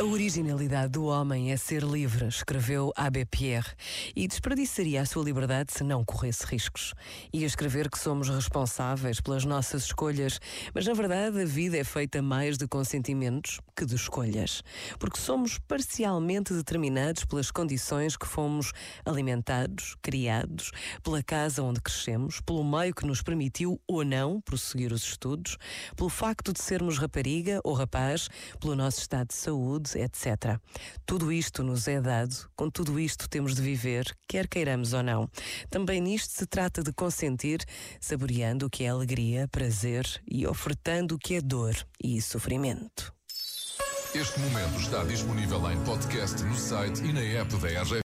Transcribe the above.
A originalidade do homem é ser livre, escreveu A.B. Pierre, e desperdiçaria a sua liberdade se não corresse riscos. Ia escrever que somos responsáveis pelas nossas escolhas, mas na verdade a vida é feita mais de consentimentos que de escolhas, porque somos parcialmente determinados pelas condições que fomos alimentados, criados, pela casa onde crescemos, pelo meio que nos permitiu ou não prosseguir os estudos, pelo facto de sermos rapariga ou rapaz, pelo nosso estado de saúde etc. Tudo isto nos é dado, com tudo isto temos de viver, quer queiramos ou não. Também nisto se trata de consentir, saboreando o que é alegria, prazer e ofertando o que é dor e sofrimento. Este momento está disponível em podcast no site e na app da.